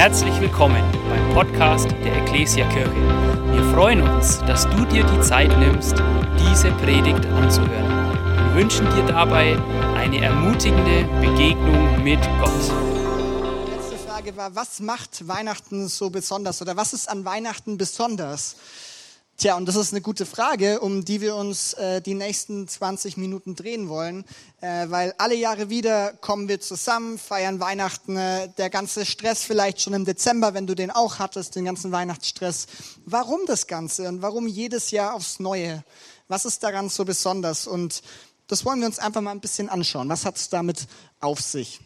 Herzlich willkommen beim Podcast der Ecclesia Kirche. Wir freuen uns, dass du dir die Zeit nimmst, diese Predigt anzuhören. Wir wünschen dir dabei eine ermutigende Begegnung mit Gott. Die letzte Frage war, was macht Weihnachten so besonders oder was ist an Weihnachten besonders? Tja, und das ist eine gute Frage, um die wir uns äh, die nächsten 20 Minuten drehen wollen, äh, weil alle Jahre wieder kommen wir zusammen, feiern Weihnachten, äh, der ganze Stress vielleicht schon im Dezember, wenn du den auch hattest, den ganzen Weihnachtsstress. Warum das Ganze und warum jedes Jahr aufs Neue? Was ist daran so besonders? Und das wollen wir uns einfach mal ein bisschen anschauen. Was hat es damit auf sich?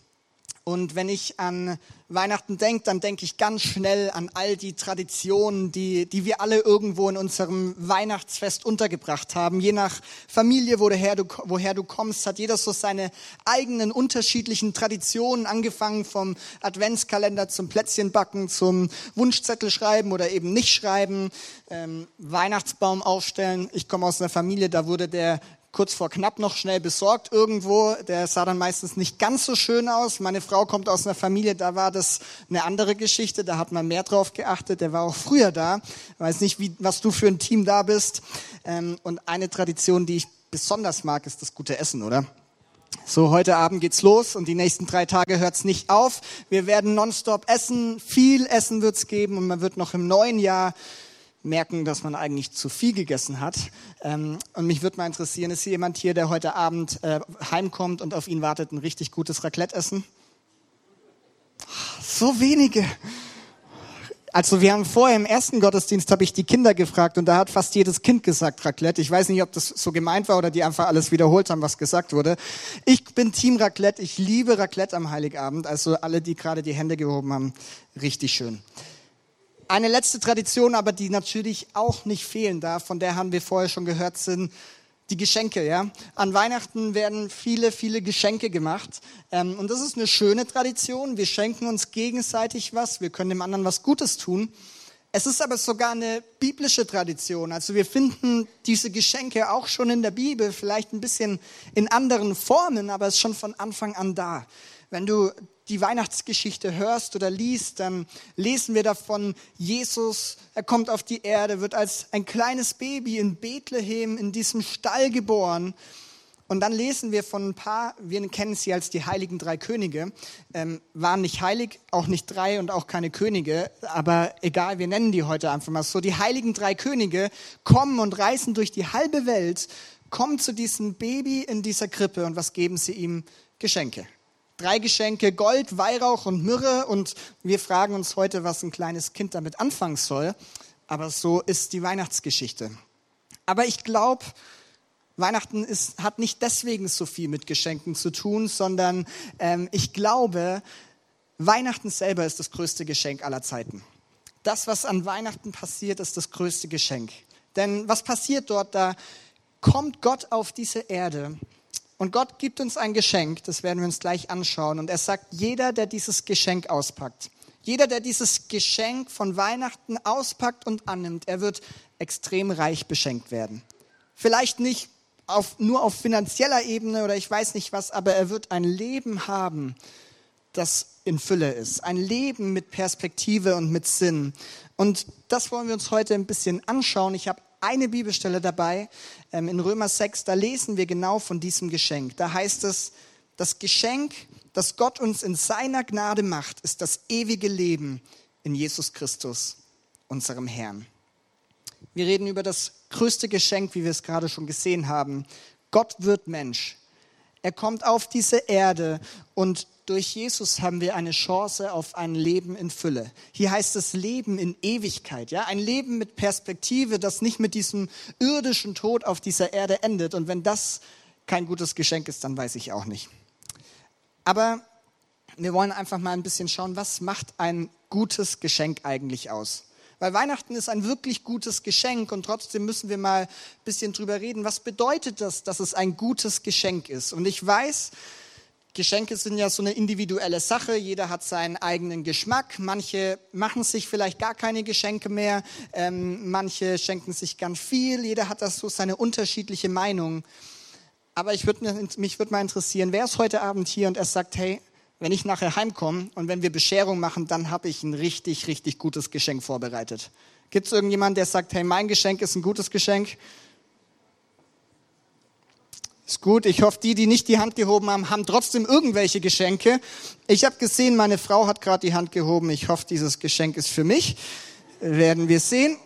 Und wenn ich an Weihnachten denke, dann denke ich ganz schnell an all die Traditionen, die, die wir alle irgendwo in unserem Weihnachtsfest untergebracht haben. Je nach Familie, woher du, woher du kommst, hat jeder so seine eigenen unterschiedlichen Traditionen, angefangen vom Adventskalender zum Plätzchenbacken, zum Wunschzettel schreiben oder eben nicht schreiben, ähm, Weihnachtsbaum aufstellen. Ich komme aus einer Familie, da wurde der kurz vor knapp noch schnell besorgt irgendwo. Der sah dann meistens nicht ganz so schön aus. Meine Frau kommt aus einer Familie, da war das eine andere Geschichte. Da hat man mehr drauf geachtet. Der war auch früher da. Ich weiß nicht, wie, was du für ein Team da bist. Ähm, und eine Tradition, die ich besonders mag, ist das gute Essen, oder? So, heute Abend geht's los und die nächsten drei Tage hört's nicht auf. Wir werden nonstop essen, viel Essen wird's geben und man wird noch im neuen Jahr merken, dass man eigentlich zu viel gegessen hat. Ähm, und mich würde mal interessieren, ist hier jemand hier, der heute Abend äh, heimkommt und auf ihn wartet, ein richtig gutes Raclette essen? So wenige. Also wir haben vorher im ersten Gottesdienst habe ich die Kinder gefragt und da hat fast jedes Kind gesagt Raclette. Ich weiß nicht, ob das so gemeint war oder die einfach alles wiederholt haben, was gesagt wurde. Ich bin Team Raclette. Ich liebe Raclette am Heiligabend. Also alle, die gerade die Hände gehoben haben, richtig schön. Eine letzte Tradition, aber die natürlich auch nicht fehlen darf, von der haben wir vorher schon gehört, sind die Geschenke. Ja? An Weihnachten werden viele, viele Geschenke gemacht. Ähm, und das ist eine schöne Tradition. Wir schenken uns gegenseitig was. Wir können dem anderen was Gutes tun. Es ist aber sogar eine biblische Tradition. Also wir finden diese Geschenke auch schon in der Bibel, vielleicht ein bisschen in anderen Formen, aber es ist schon von Anfang an da. Wenn du die Weihnachtsgeschichte hörst oder liest, dann lesen wir davon, Jesus, er kommt auf die Erde, wird als ein kleines Baby in Bethlehem in diesem Stall geboren. Und dann lesen wir von ein paar, wir kennen sie als die heiligen drei Könige, ähm, waren nicht heilig, auch nicht drei und auch keine Könige, aber egal, wir nennen die heute einfach mal so. Die heiligen drei Könige kommen und reisen durch die halbe Welt, kommen zu diesem Baby in dieser Krippe und was geben sie ihm? Geschenke. Drei Geschenke, Gold, Weihrauch und Myrrhe. Und wir fragen uns heute, was ein kleines Kind damit anfangen soll. Aber so ist die Weihnachtsgeschichte. Aber ich glaube, Weihnachten ist, hat nicht deswegen so viel mit Geschenken zu tun, sondern ähm, ich glaube, Weihnachten selber ist das größte Geschenk aller Zeiten. Das, was an Weihnachten passiert, ist das größte Geschenk. Denn was passiert dort? Da kommt Gott auf diese Erde und Gott gibt uns ein Geschenk, das werden wir uns gleich anschauen. Und er sagt, jeder, der dieses Geschenk auspackt, jeder, der dieses Geschenk von Weihnachten auspackt und annimmt, er wird extrem reich beschenkt werden. Vielleicht nicht auf, nur auf finanzieller Ebene oder ich weiß nicht was, aber er wird ein Leben haben, das in Fülle ist. Ein Leben mit Perspektive und mit Sinn. Und das wollen wir uns heute ein bisschen anschauen. Ich habe eine Bibelstelle dabei, ähm, in Römer 6, da lesen wir genau von diesem Geschenk. Da heißt es, das Geschenk, das Gott uns in seiner Gnade macht, ist das ewige Leben in Jesus Christus, unserem Herrn. Wir reden über das größte Geschenk, wie wir es gerade schon gesehen haben. Gott wird Mensch. Er kommt auf diese Erde und durch Jesus haben wir eine Chance auf ein Leben in Fülle. Hier heißt es Leben in Ewigkeit, ja, ein Leben mit Perspektive, das nicht mit diesem irdischen Tod auf dieser Erde endet. Und wenn das kein gutes Geschenk ist, dann weiß ich auch nicht. Aber wir wollen einfach mal ein bisschen schauen, was macht ein gutes Geschenk eigentlich aus? Weil Weihnachten ist ein wirklich gutes Geschenk und trotzdem müssen wir mal ein bisschen drüber reden. Was bedeutet das, dass es ein gutes Geschenk ist? Und ich weiß, Geschenke sind ja so eine individuelle Sache. Jeder hat seinen eigenen Geschmack. Manche machen sich vielleicht gar keine Geschenke mehr. Ähm, manche schenken sich ganz viel. Jeder hat das so seine unterschiedliche Meinung. Aber ich würd, mich würde mal interessieren, wer ist heute Abend hier und er sagt, hey, wenn ich nachher heimkomme und wenn wir Bescherung machen, dann habe ich ein richtig, richtig gutes Geschenk vorbereitet. Gibt es irgendjemanden, der sagt, hey, mein Geschenk ist ein gutes Geschenk? Ist gut. Ich hoffe, die, die nicht die Hand gehoben haben, haben trotzdem irgendwelche Geschenke. Ich habe gesehen, meine Frau hat gerade die Hand gehoben. Ich hoffe, dieses Geschenk ist für mich. Werden wir sehen.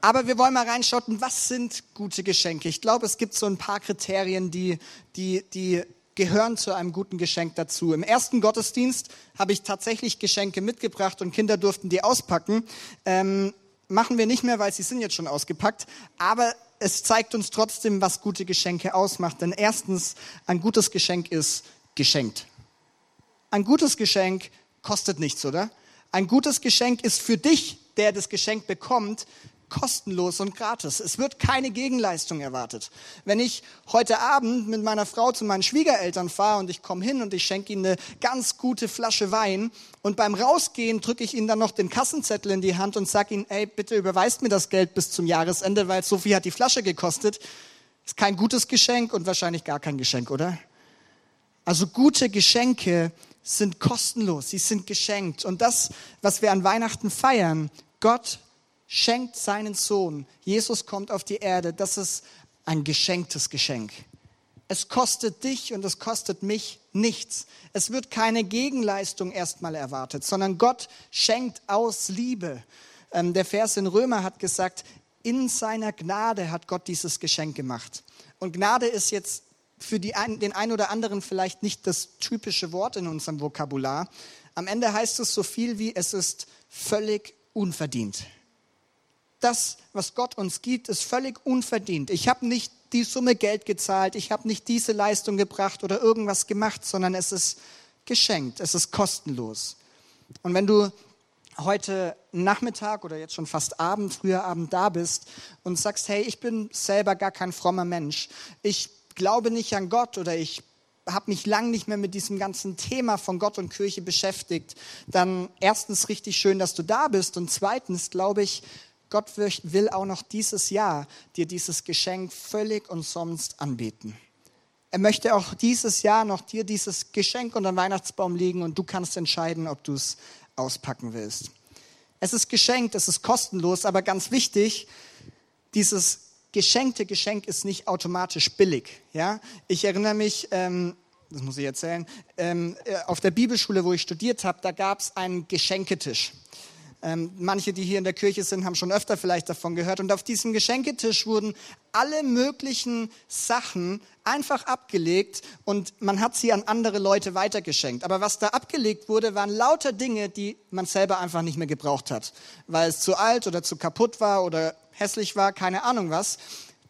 Aber wir wollen mal reinschauen, was sind gute Geschenke? Ich glaube, es gibt so ein paar Kriterien, die, die, die gehören zu einem guten Geschenk dazu. Im ersten Gottesdienst habe ich tatsächlich Geschenke mitgebracht und Kinder durften die auspacken. Ähm, machen wir nicht mehr, weil sie sind jetzt schon ausgepackt. Aber es zeigt uns trotzdem, was gute Geschenke ausmacht. Denn erstens, ein gutes Geschenk ist geschenkt. Ein gutes Geschenk kostet nichts, oder? Ein gutes Geschenk ist für dich, der das Geschenk bekommt, kostenlos und gratis. Es wird keine Gegenleistung erwartet. Wenn ich heute Abend mit meiner Frau zu meinen Schwiegereltern fahre und ich komme hin und ich schenke ihnen eine ganz gute Flasche Wein und beim Rausgehen drücke ich ihnen dann noch den Kassenzettel in die Hand und sage ihnen, ey, bitte überweist mir das Geld bis zum Jahresende, weil so viel hat die Flasche gekostet. Ist kein gutes Geschenk und wahrscheinlich gar kein Geschenk, oder? Also gute Geschenke sind kostenlos, sie sind geschenkt. Und das, was wir an Weihnachten feiern, Gott schenkt seinen Sohn. Jesus kommt auf die Erde. Das ist ein geschenktes Geschenk. Es kostet dich und es kostet mich nichts. Es wird keine Gegenleistung erstmal erwartet, sondern Gott schenkt aus Liebe. Ähm, der Vers in Römer hat gesagt, in seiner Gnade hat Gott dieses Geschenk gemacht. Und Gnade ist jetzt für ein, den einen oder anderen vielleicht nicht das typische Wort in unserem Vokabular. Am Ende heißt es so viel wie, es ist völlig unverdient das, was Gott uns gibt, ist völlig unverdient. Ich habe nicht die Summe Geld gezahlt, ich habe nicht diese Leistung gebracht oder irgendwas gemacht, sondern es ist geschenkt, es ist kostenlos. Und wenn du heute Nachmittag oder jetzt schon fast Abend, früher Abend da bist und sagst, hey, ich bin selber gar kein frommer Mensch, ich glaube nicht an Gott oder ich habe mich lang nicht mehr mit diesem ganzen Thema von Gott und Kirche beschäftigt, dann erstens richtig schön, dass du da bist und zweitens glaube ich, Gott will auch noch dieses Jahr dir dieses Geschenk völlig umsonst anbieten. Er möchte auch dieses Jahr noch dir dieses Geschenk unter den Weihnachtsbaum legen und du kannst entscheiden, ob du es auspacken willst. Es ist geschenkt, es ist kostenlos, aber ganz wichtig, dieses geschenkte Geschenk ist nicht automatisch billig. Ja? Ich erinnere mich, ähm, das muss ich erzählen, ähm, äh, auf der Bibelschule, wo ich studiert habe, da gab es einen Geschenketisch. Ähm, manche, die hier in der Kirche sind, haben schon öfter vielleicht davon gehört. Und auf diesem Geschenketisch wurden alle möglichen Sachen einfach abgelegt und man hat sie an andere Leute weitergeschenkt. Aber was da abgelegt wurde, waren lauter Dinge, die man selber einfach nicht mehr gebraucht hat, weil es zu alt oder zu kaputt war oder hässlich war, keine Ahnung was.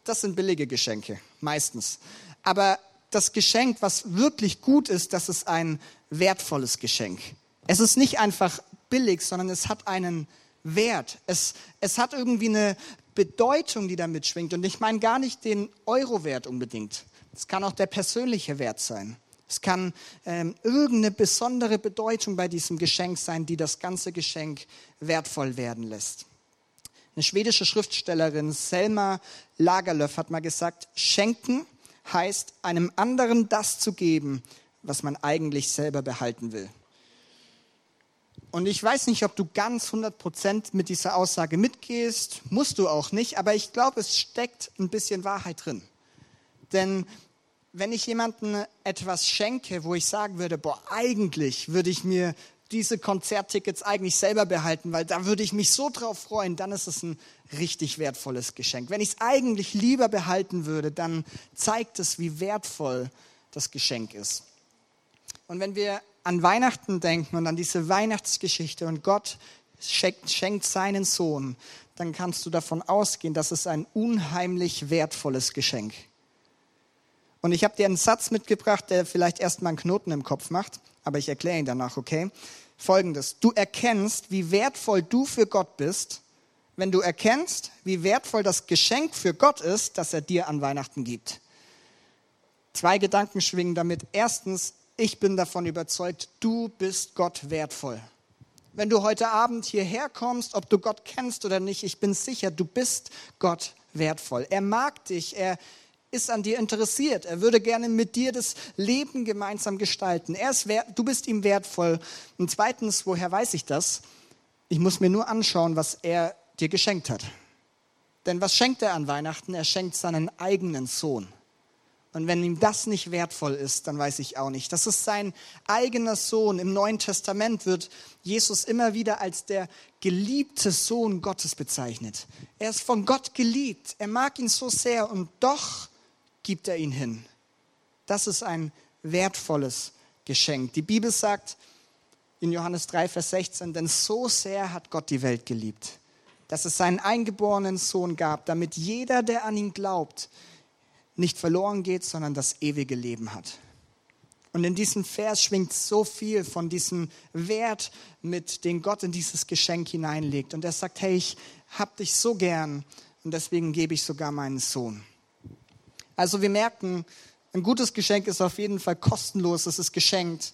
Das sind billige Geschenke, meistens. Aber das Geschenk, was wirklich gut ist, das ist ein wertvolles Geschenk. Es ist nicht einfach billig, sondern es hat einen Wert. Es, es hat irgendwie eine Bedeutung, die damit schwingt. Und ich meine gar nicht den Euro-Wert unbedingt. Es kann auch der persönliche Wert sein. Es kann ähm, irgendeine besondere Bedeutung bei diesem Geschenk sein, die das ganze Geschenk wertvoll werden lässt. Eine schwedische Schriftstellerin, Selma Lagerlöf, hat mal gesagt, schenken heißt, einem anderen das zu geben, was man eigentlich selber behalten will. Und ich weiß nicht, ob du ganz 100% mit dieser Aussage mitgehst, musst du auch nicht, aber ich glaube, es steckt ein bisschen Wahrheit drin. Denn wenn ich jemandem etwas schenke, wo ich sagen würde, boah, eigentlich würde ich mir diese Konzerttickets eigentlich selber behalten, weil da würde ich mich so drauf freuen, dann ist es ein richtig wertvolles Geschenk. Wenn ich es eigentlich lieber behalten würde, dann zeigt es, wie wertvoll das Geschenk ist. Und wenn wir an Weihnachten denken und an diese Weihnachtsgeschichte und Gott schenkt, schenkt seinen Sohn, dann kannst du davon ausgehen, dass es ein unheimlich wertvolles Geschenk. Und ich habe dir einen Satz mitgebracht, der vielleicht erstmal einen Knoten im Kopf macht, aber ich erkläre ihn danach, okay? Folgendes, du erkennst, wie wertvoll du für Gott bist, wenn du erkennst, wie wertvoll das Geschenk für Gott ist, das er dir an Weihnachten gibt. Zwei Gedanken schwingen damit. Erstens, ich bin davon überzeugt, du bist Gott wertvoll. Wenn du heute Abend hierher kommst, ob du Gott kennst oder nicht, ich bin sicher, du bist Gott wertvoll. Er mag dich, er, ist an dir interessiert. Er würde gerne mit dir das Leben gemeinsam gestalten. Er ist wert, du bist ihm wertvoll. Und zweitens, woher weiß ich das? Ich muss mir nur anschauen, was er dir geschenkt hat. Denn was schenkt er an Weihnachten? Er schenkt seinen eigenen Sohn. Und wenn ihm das nicht wertvoll ist, dann weiß ich auch nicht. Das ist sein eigener Sohn. Im Neuen Testament wird Jesus immer wieder als der geliebte Sohn Gottes bezeichnet. Er ist von Gott geliebt. Er mag ihn so sehr und doch gibt er ihn hin. Das ist ein wertvolles Geschenk. Die Bibel sagt in Johannes 3, Vers 16, denn so sehr hat Gott die Welt geliebt, dass es seinen eingeborenen Sohn gab, damit jeder, der an ihn glaubt, nicht verloren geht, sondern das ewige Leben hat. Und in diesem Vers schwingt so viel von diesem Wert mit, den Gott in dieses Geschenk hineinlegt. Und er sagt, hey, ich hab dich so gern und deswegen gebe ich sogar meinen Sohn. Also wir merken, ein gutes Geschenk ist auf jeden Fall kostenlos, es ist geschenkt.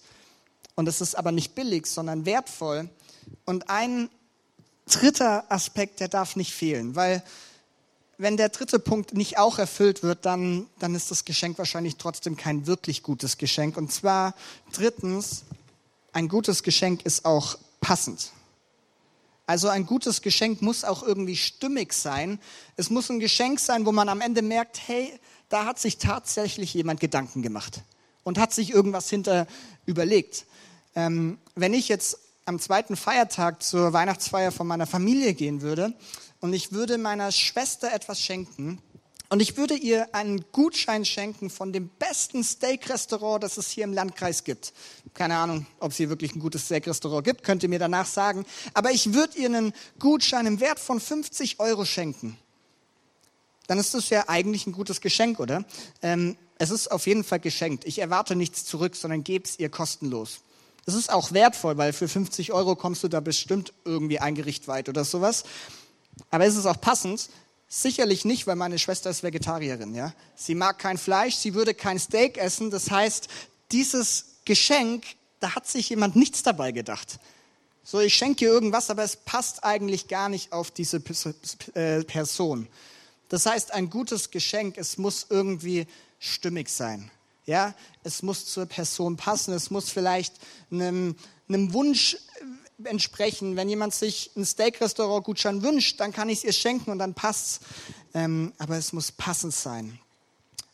Und es ist aber nicht billig, sondern wertvoll. Und ein dritter Aspekt, der darf nicht fehlen, weil wenn der dritte Punkt nicht auch erfüllt wird, dann, dann ist das Geschenk wahrscheinlich trotzdem kein wirklich gutes Geschenk. Und zwar drittens, ein gutes Geschenk ist auch passend. Also ein gutes Geschenk muss auch irgendwie stimmig sein. Es muss ein Geschenk sein, wo man am Ende merkt, hey, da hat sich tatsächlich jemand Gedanken gemacht und hat sich irgendwas hinter überlegt. Ähm, wenn ich jetzt am zweiten Feiertag zur Weihnachtsfeier von meiner Familie gehen würde und ich würde meiner Schwester etwas schenken und ich würde ihr einen Gutschein schenken von dem besten Steak-Restaurant, das es hier im Landkreis gibt. Keine Ahnung, ob es hier wirklich ein gutes Steak-Restaurant gibt, könnt ihr mir danach sagen. Aber ich würde ihr einen Gutschein im Wert von 50 Euro schenken. Dann ist das ja eigentlich ein gutes Geschenk, oder? Ähm, es ist auf jeden Fall geschenkt. Ich erwarte nichts zurück, sondern gebe es ihr kostenlos. Es ist auch wertvoll, weil für 50 Euro kommst du da bestimmt irgendwie ein Gericht weit oder sowas. Aber ist es auch passend? Sicherlich nicht, weil meine Schwester ist Vegetarierin. Ja? Sie mag kein Fleisch, sie würde kein Steak essen. Das heißt, dieses Geschenk, da hat sich jemand nichts dabei gedacht. So, ich schenke ihr irgendwas, aber es passt eigentlich gar nicht auf diese äh, Person. Das heißt, ein gutes Geschenk, es muss irgendwie stimmig sein. Ja, es muss zur Person passen. Es muss vielleicht einem, einem Wunsch entsprechen. Wenn jemand sich ein Steak-Restaurant-Gutschein wünscht, dann kann ich es ihr schenken und dann passt's. Ähm, aber es muss passend sein.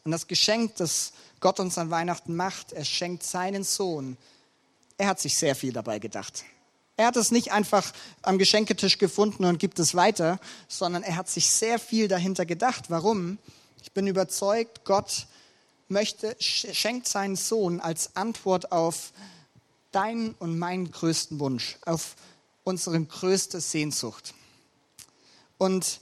Und das Geschenk, das Gott uns an Weihnachten macht, er schenkt seinen Sohn. Er hat sich sehr viel dabei gedacht. Er hat es nicht einfach am Geschenketisch gefunden und gibt es weiter, sondern er hat sich sehr viel dahinter gedacht. Warum? Ich bin überzeugt, Gott möchte, schenkt seinen Sohn als Antwort auf deinen und meinen größten Wunsch, auf unsere größte Sehnsucht. Und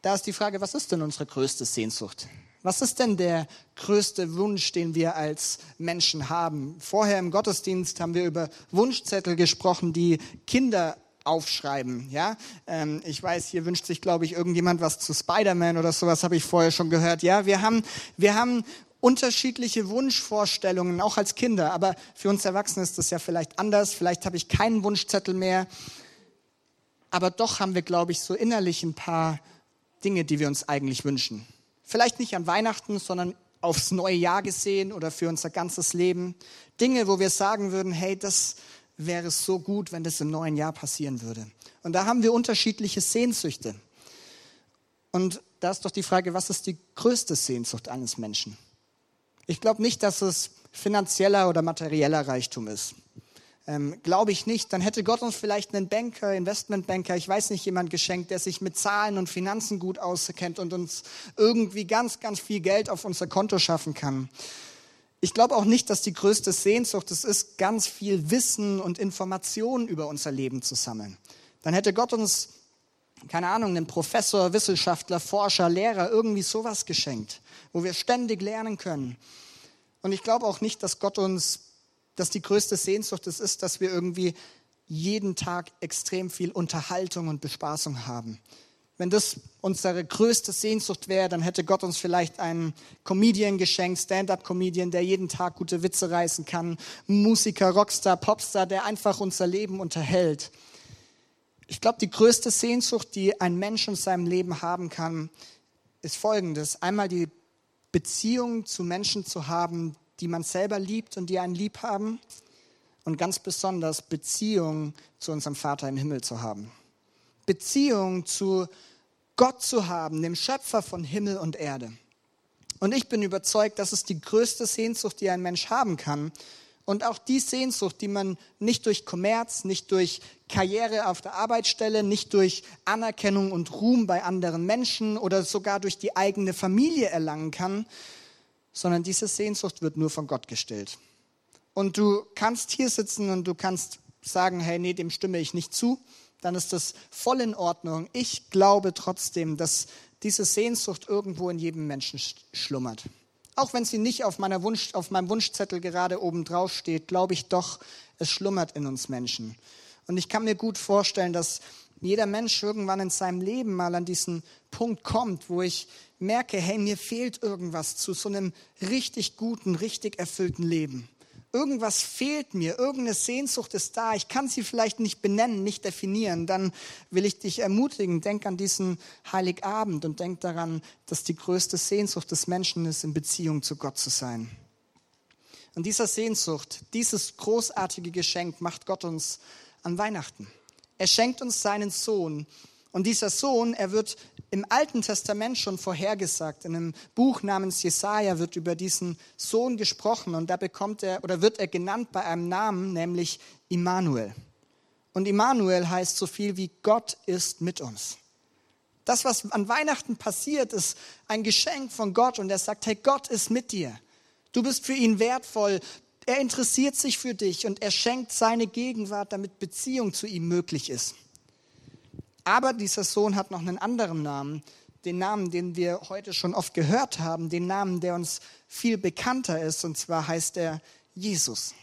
da ist die Frage, was ist denn unsere größte Sehnsucht? Was ist denn der größte Wunsch, den wir als Menschen haben? Vorher im Gottesdienst haben wir über Wunschzettel gesprochen, die Kinder aufschreiben. Ja, ähm, ich weiß, hier wünscht sich, glaube ich, irgendjemand was zu Spider-Man oder sowas. Habe ich vorher schon gehört. Ja, wir haben, wir haben unterschiedliche Wunschvorstellungen, auch als Kinder. Aber für uns Erwachsene ist das ja vielleicht anders. Vielleicht habe ich keinen Wunschzettel mehr. Aber doch haben wir, glaube ich, so innerlich ein paar Dinge, die wir uns eigentlich wünschen. Vielleicht nicht an Weihnachten, sondern aufs neue Jahr gesehen oder für unser ganzes Leben. Dinge, wo wir sagen würden, hey, das wäre so gut, wenn das im neuen Jahr passieren würde. Und da haben wir unterschiedliche Sehnsüchte. Und da ist doch die Frage, was ist die größte Sehnsucht eines Menschen? Ich glaube nicht, dass es finanzieller oder materieller Reichtum ist. Ähm, glaube ich nicht. Dann hätte Gott uns vielleicht einen Banker, Investmentbanker, ich weiß nicht, jemand geschenkt, der sich mit Zahlen und Finanzen gut auskennt und uns irgendwie ganz, ganz viel Geld auf unser Konto schaffen kann. Ich glaube auch nicht, dass die größte Sehnsucht es ist, ganz viel Wissen und Informationen über unser Leben zu sammeln. Dann hätte Gott uns, keine Ahnung, einen Professor, Wissenschaftler, Forscher, Lehrer, irgendwie sowas geschenkt wo wir ständig lernen können. Und ich glaube auch nicht, dass Gott uns, dass die größte Sehnsucht es ist, dass wir irgendwie jeden Tag extrem viel Unterhaltung und Bespaßung haben. Wenn das unsere größte Sehnsucht wäre, dann hätte Gott uns vielleicht einen Comedian geschenkt, Stand-up-Comedian, der jeden Tag gute Witze reißen kann, Musiker, Rockstar, Popstar, der einfach unser Leben unterhält. Ich glaube, die größte Sehnsucht, die ein Mensch in seinem Leben haben kann, ist folgendes. Einmal die Beziehungen zu Menschen zu haben, die man selber liebt und die einen lieb haben. Und ganz besonders Beziehungen zu unserem Vater im Himmel zu haben. Beziehungen zu Gott zu haben, dem Schöpfer von Himmel und Erde. Und ich bin überzeugt, das ist die größte Sehnsucht, die ein Mensch haben kann. Und auch die Sehnsucht, die man nicht durch Kommerz, nicht durch Karriere auf der Arbeitsstelle, nicht durch Anerkennung und Ruhm bei anderen Menschen oder sogar durch die eigene Familie erlangen kann, sondern diese Sehnsucht wird nur von Gott gestillt. Und du kannst hier sitzen und du kannst sagen, hey, nee, dem stimme ich nicht zu, dann ist das voll in Ordnung. Ich glaube trotzdem, dass diese Sehnsucht irgendwo in jedem Menschen schlummert. Auch wenn sie nicht auf, meiner Wunsch, auf meinem Wunschzettel gerade oben drauf steht, glaube ich doch, es schlummert in uns Menschen. Und ich kann mir gut vorstellen, dass jeder Mensch irgendwann in seinem Leben mal an diesen Punkt kommt, wo ich merke, hey, mir fehlt irgendwas zu so einem richtig guten, richtig erfüllten Leben. Irgendwas fehlt mir, irgendeine Sehnsucht ist da, ich kann sie vielleicht nicht benennen, nicht definieren, dann will ich dich ermutigen, denk an diesen Heiligabend und denk daran, dass die größte Sehnsucht des Menschen ist, in Beziehung zu Gott zu sein. Und dieser Sehnsucht, dieses großartige Geschenk macht Gott uns an Weihnachten. Er schenkt uns seinen Sohn. Und dieser Sohn, er wird im Alten Testament schon vorhergesagt. In einem Buch namens Jesaja wird über diesen Sohn gesprochen und da bekommt er oder wird er genannt bei einem Namen, nämlich Immanuel. Und Immanuel heißt so viel wie Gott ist mit uns. Das, was an Weihnachten passiert, ist ein Geschenk von Gott und er sagt, hey, Gott ist mit dir. Du bist für ihn wertvoll. Er interessiert sich für dich und er schenkt seine Gegenwart, damit Beziehung zu ihm möglich ist. Aber dieser Sohn hat noch einen anderen Namen, den Namen, den wir heute schon oft gehört haben, den Namen, der uns viel bekannter ist, und zwar heißt er Jesus.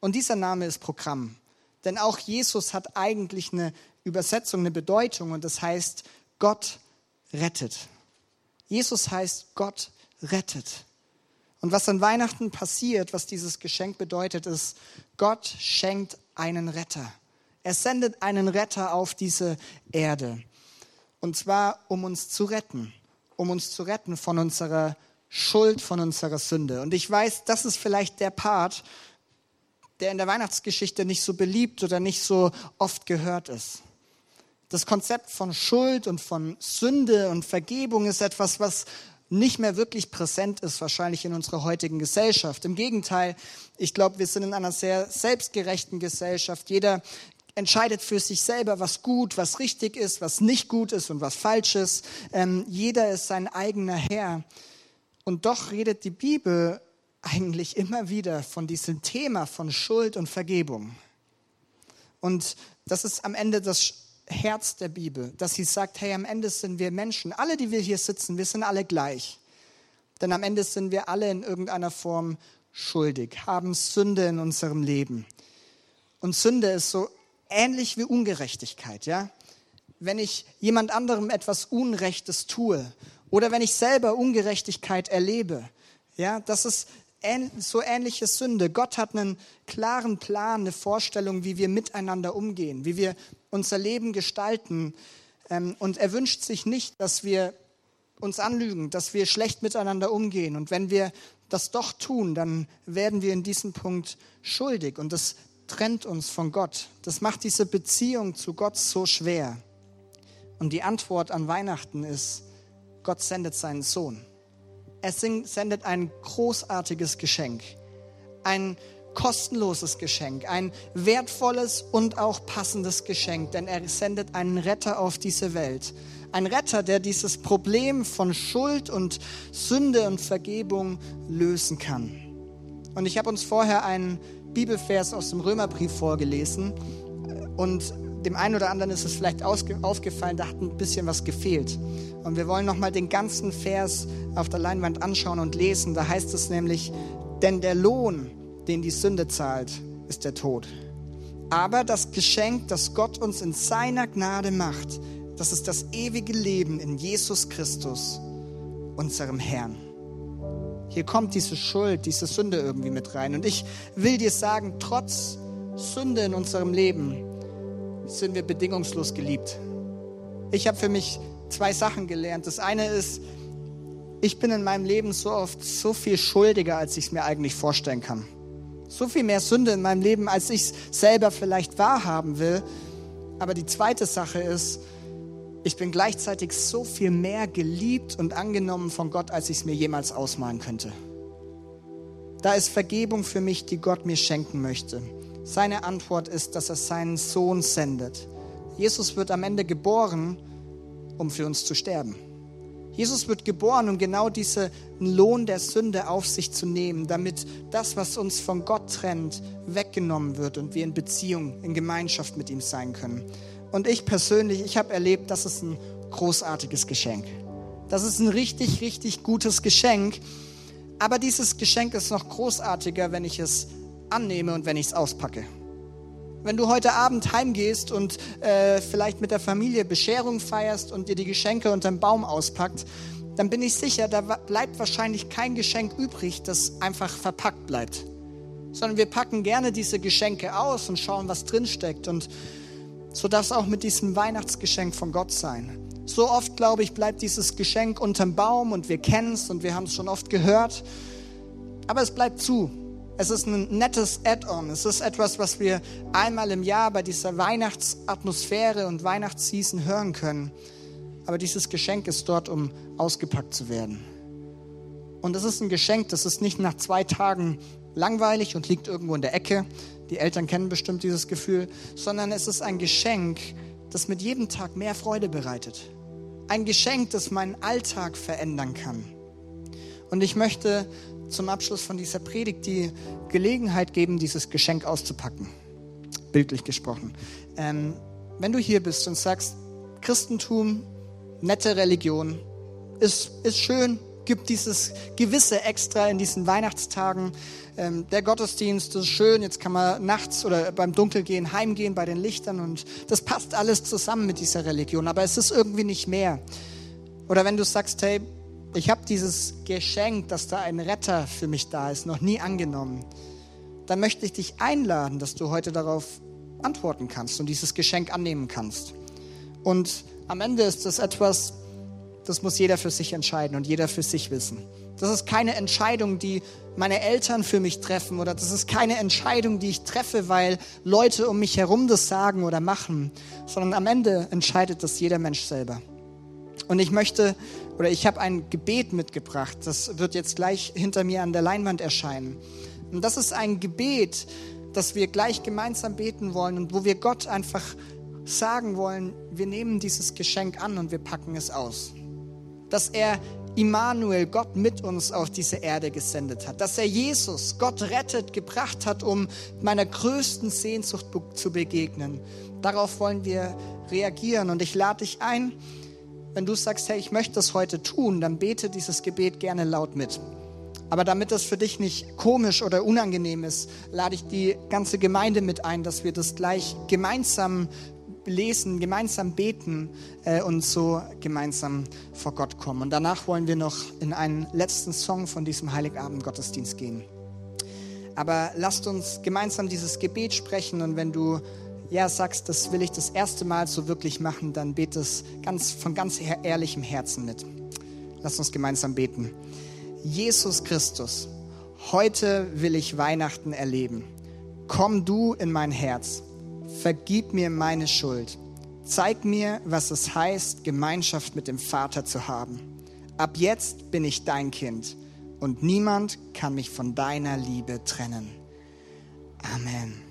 Und dieser Name ist Programm. Denn auch Jesus hat eigentlich eine Übersetzung, eine Bedeutung, und das heißt Gott rettet. Jesus heißt Gott rettet. Und was an Weihnachten passiert, was dieses Geschenk bedeutet, ist, Gott schenkt einen Retter. Er sendet einen Retter auf diese Erde. Und zwar, um uns zu retten. Um uns zu retten von unserer Schuld, von unserer Sünde. Und ich weiß, das ist vielleicht der Part, der in der Weihnachtsgeschichte nicht so beliebt oder nicht so oft gehört ist. Das Konzept von Schuld und von Sünde und Vergebung ist etwas, was nicht mehr wirklich präsent ist, wahrscheinlich in unserer heutigen Gesellschaft. Im Gegenteil, ich glaube, wir sind in einer sehr selbstgerechten Gesellschaft. Jeder entscheidet für sich selber, was gut, was richtig ist, was nicht gut ist und was falsch ist. Ähm, jeder ist sein eigener Herr. Und doch redet die Bibel eigentlich immer wieder von diesem Thema von Schuld und Vergebung. Und das ist am Ende das Herz der Bibel, dass sie sagt, hey, am Ende sind wir Menschen, alle, die wir hier sitzen, wir sind alle gleich. Denn am Ende sind wir alle in irgendeiner Form schuldig, haben Sünde in unserem Leben. Und Sünde ist so ähnlich wie Ungerechtigkeit, ja? Wenn ich jemand anderem etwas Unrechtes tue oder wenn ich selber Ungerechtigkeit erlebe, ja, das ist so ähnliche Sünde. Gott hat einen klaren Plan, eine Vorstellung, wie wir miteinander umgehen, wie wir unser Leben gestalten. Ähm, und er wünscht sich nicht, dass wir uns anlügen, dass wir schlecht miteinander umgehen. Und wenn wir das doch tun, dann werden wir in diesem Punkt schuldig. Und das trennt uns von Gott. Das macht diese Beziehung zu Gott so schwer. Und die Antwort an Weihnachten ist, Gott sendet seinen Sohn. Er sendet ein großartiges Geschenk, ein kostenloses Geschenk, ein wertvolles und auch passendes Geschenk, denn er sendet einen Retter auf diese Welt. Ein Retter, der dieses Problem von Schuld und Sünde und Vergebung lösen kann. Und ich habe uns vorher einen Bibelvers aus dem Römerbrief vorgelesen und dem einen oder anderen ist es vielleicht aufgefallen, da hat ein bisschen was gefehlt. Und wir wollen nochmal den ganzen Vers auf der Leinwand anschauen und lesen. Da heißt es nämlich, denn der Lohn, den die Sünde zahlt, ist der Tod. Aber das Geschenk, das Gott uns in seiner Gnade macht, das ist das ewige Leben in Jesus Christus, unserem Herrn. Hier kommt diese Schuld, diese Sünde irgendwie mit rein. Und ich will dir sagen, trotz Sünde in unserem Leben sind wir bedingungslos geliebt. Ich habe für mich zwei Sachen gelernt. Das eine ist, ich bin in meinem Leben so oft so viel schuldiger, als ich es mir eigentlich vorstellen kann. So viel mehr Sünde in meinem Leben, als ich es selber vielleicht wahrhaben will. Aber die zweite Sache ist, ich bin gleichzeitig so viel mehr geliebt und angenommen von Gott, als ich es mir jemals ausmalen könnte. Da ist Vergebung für mich, die Gott mir schenken möchte. Seine Antwort ist, dass er seinen Sohn sendet. Jesus wird am Ende geboren, um für uns zu sterben. Jesus wird geboren, um genau diesen Lohn der Sünde auf sich zu nehmen, damit das, was uns von Gott trennt, weggenommen wird und wir in Beziehung, in Gemeinschaft mit ihm sein können. Und ich persönlich, ich habe erlebt, das ist ein großartiges Geschenk. Das ist ein richtig, richtig gutes Geschenk. Aber dieses Geschenk ist noch großartiger, wenn ich es annehme und wenn ich es auspacke. Wenn du heute Abend heimgehst und äh, vielleicht mit der Familie Bescherung feierst und dir die Geschenke unter dem Baum auspackt, dann bin ich sicher, da bleibt wahrscheinlich kein Geschenk übrig, das einfach verpackt bleibt. Sondern wir packen gerne diese Geschenke aus und schauen, was drinsteckt. Und so darf es auch mit diesem Weihnachtsgeschenk von Gott sein. So oft, glaube ich, bleibt dieses Geschenk unterm Baum und wir kennen es und wir haben es schon oft gehört. Aber es bleibt zu. Es ist ein nettes Add-on. Es ist etwas, was wir einmal im Jahr bei dieser Weihnachtsatmosphäre und Weihnachtsseason hören können. Aber dieses Geschenk ist dort, um ausgepackt zu werden. Und es ist ein Geschenk, das ist nicht nach zwei Tagen langweilig und liegt irgendwo in der Ecke. Die Eltern kennen bestimmt dieses Gefühl, sondern es ist ein Geschenk, das mit jedem Tag mehr Freude bereitet. Ein Geschenk, das meinen Alltag verändern kann. Und ich möchte zum Abschluss von dieser Predigt die Gelegenheit geben, dieses Geschenk auszupacken. Bildlich gesprochen. Ähm, wenn du hier bist und sagst, Christentum, nette Religion, ist, ist schön, gibt dieses gewisse Extra in diesen Weihnachtstagen. Ähm, der Gottesdienst ist schön, jetzt kann man nachts oder beim Dunkelgehen heimgehen bei den Lichtern und das passt alles zusammen mit dieser Religion, aber es ist irgendwie nicht mehr. Oder wenn du sagst, hey, ich habe dieses Geschenk, dass da ein Retter für mich da ist, noch nie angenommen. Dann möchte ich dich einladen, dass du heute darauf antworten kannst und dieses Geschenk annehmen kannst. Und am Ende ist das etwas, das muss jeder für sich entscheiden und jeder für sich wissen. Das ist keine Entscheidung, die meine Eltern für mich treffen oder das ist keine Entscheidung, die ich treffe, weil Leute um mich herum das sagen oder machen, sondern am Ende entscheidet das jeder Mensch selber. Und ich möchte, oder ich habe ein Gebet mitgebracht, das wird jetzt gleich hinter mir an der Leinwand erscheinen. Und das ist ein Gebet, das wir gleich gemeinsam beten wollen und wo wir Gott einfach sagen wollen, wir nehmen dieses Geschenk an und wir packen es aus. Dass er Immanuel, Gott mit uns auf diese Erde gesendet hat. Dass er Jesus, Gott rettet, gebracht hat, um meiner größten Sehnsucht zu begegnen. Darauf wollen wir reagieren. Und ich lade dich ein, wenn du sagst, hey, ich möchte das heute tun, dann bete dieses Gebet gerne laut mit. Aber damit das für dich nicht komisch oder unangenehm ist, lade ich die ganze Gemeinde mit ein, dass wir das gleich gemeinsam lesen, gemeinsam beten äh, und so gemeinsam vor Gott kommen. Und danach wollen wir noch in einen letzten Song von diesem Heiligabend Gottesdienst gehen. Aber lasst uns gemeinsam dieses Gebet sprechen und wenn du ja sagst, das will ich das erste Mal so wirklich machen, dann bete es ganz, von ganz ehrlichem Herzen mit. Lass uns gemeinsam beten. Jesus Christus, heute will ich Weihnachten erleben. Komm du in mein Herz. Vergib mir meine Schuld. Zeig mir, was es heißt, Gemeinschaft mit dem Vater zu haben. Ab jetzt bin ich dein Kind und niemand kann mich von deiner Liebe trennen. Amen.